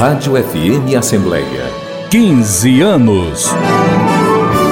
Rádio FM Assembleia. 15 anos.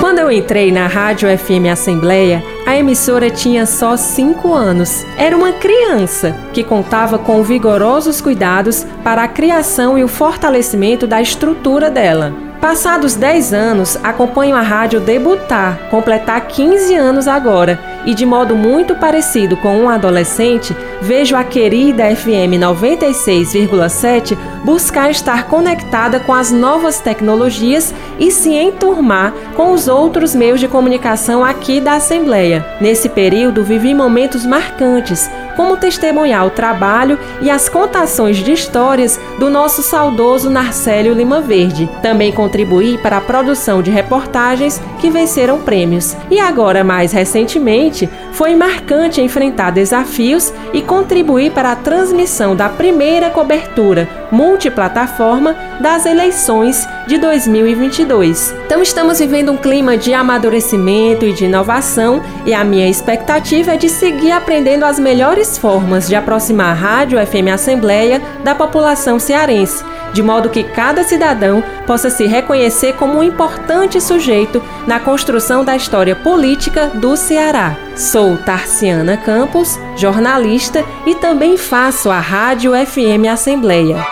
Quando eu entrei na Rádio FM Assembleia, a emissora tinha só 5 anos. Era uma criança que contava com vigorosos cuidados para a criação e o fortalecimento da estrutura dela. Passados 10 anos, acompanho a rádio debutar, completar 15 anos agora, e de modo muito parecido com um adolescente, vejo a querida FM 96,7 buscar estar conectada com as novas tecnologias e se enturmar com os outros meios de comunicação aqui da Assembleia. Nesse período, vivi momentos marcantes, como testemunhar o trabalho e as contações de histórias do nosso saudoso Narcélio Lima Verde. Também contribuí para a produção de reportagens que venceram prêmios. E agora, mais recentemente, foi marcante enfrentar desafios e contribuir para a transmissão da primeira cobertura multiplataforma das eleições de 2022. Então estamos vivendo um clima de amadurecimento e de inovação e a minha expectativa é de seguir aprendendo as melhores formas de aproximar a Rádio FM Assembleia da população cearense, de modo que cada cidadão possa se reconhecer como um importante sujeito na construção da história política do Ceará. Sou Tarciana Campos, jornalista e também faço a Rádio FM Assembleia.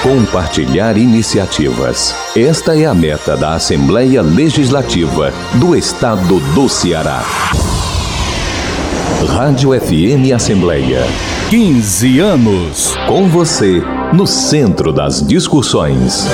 Compartilhar iniciativas. Esta é a meta da Assembleia Legislativa do Estado do Ceará. Rádio FM Assembleia. 15 anos. Com você, no centro das discussões.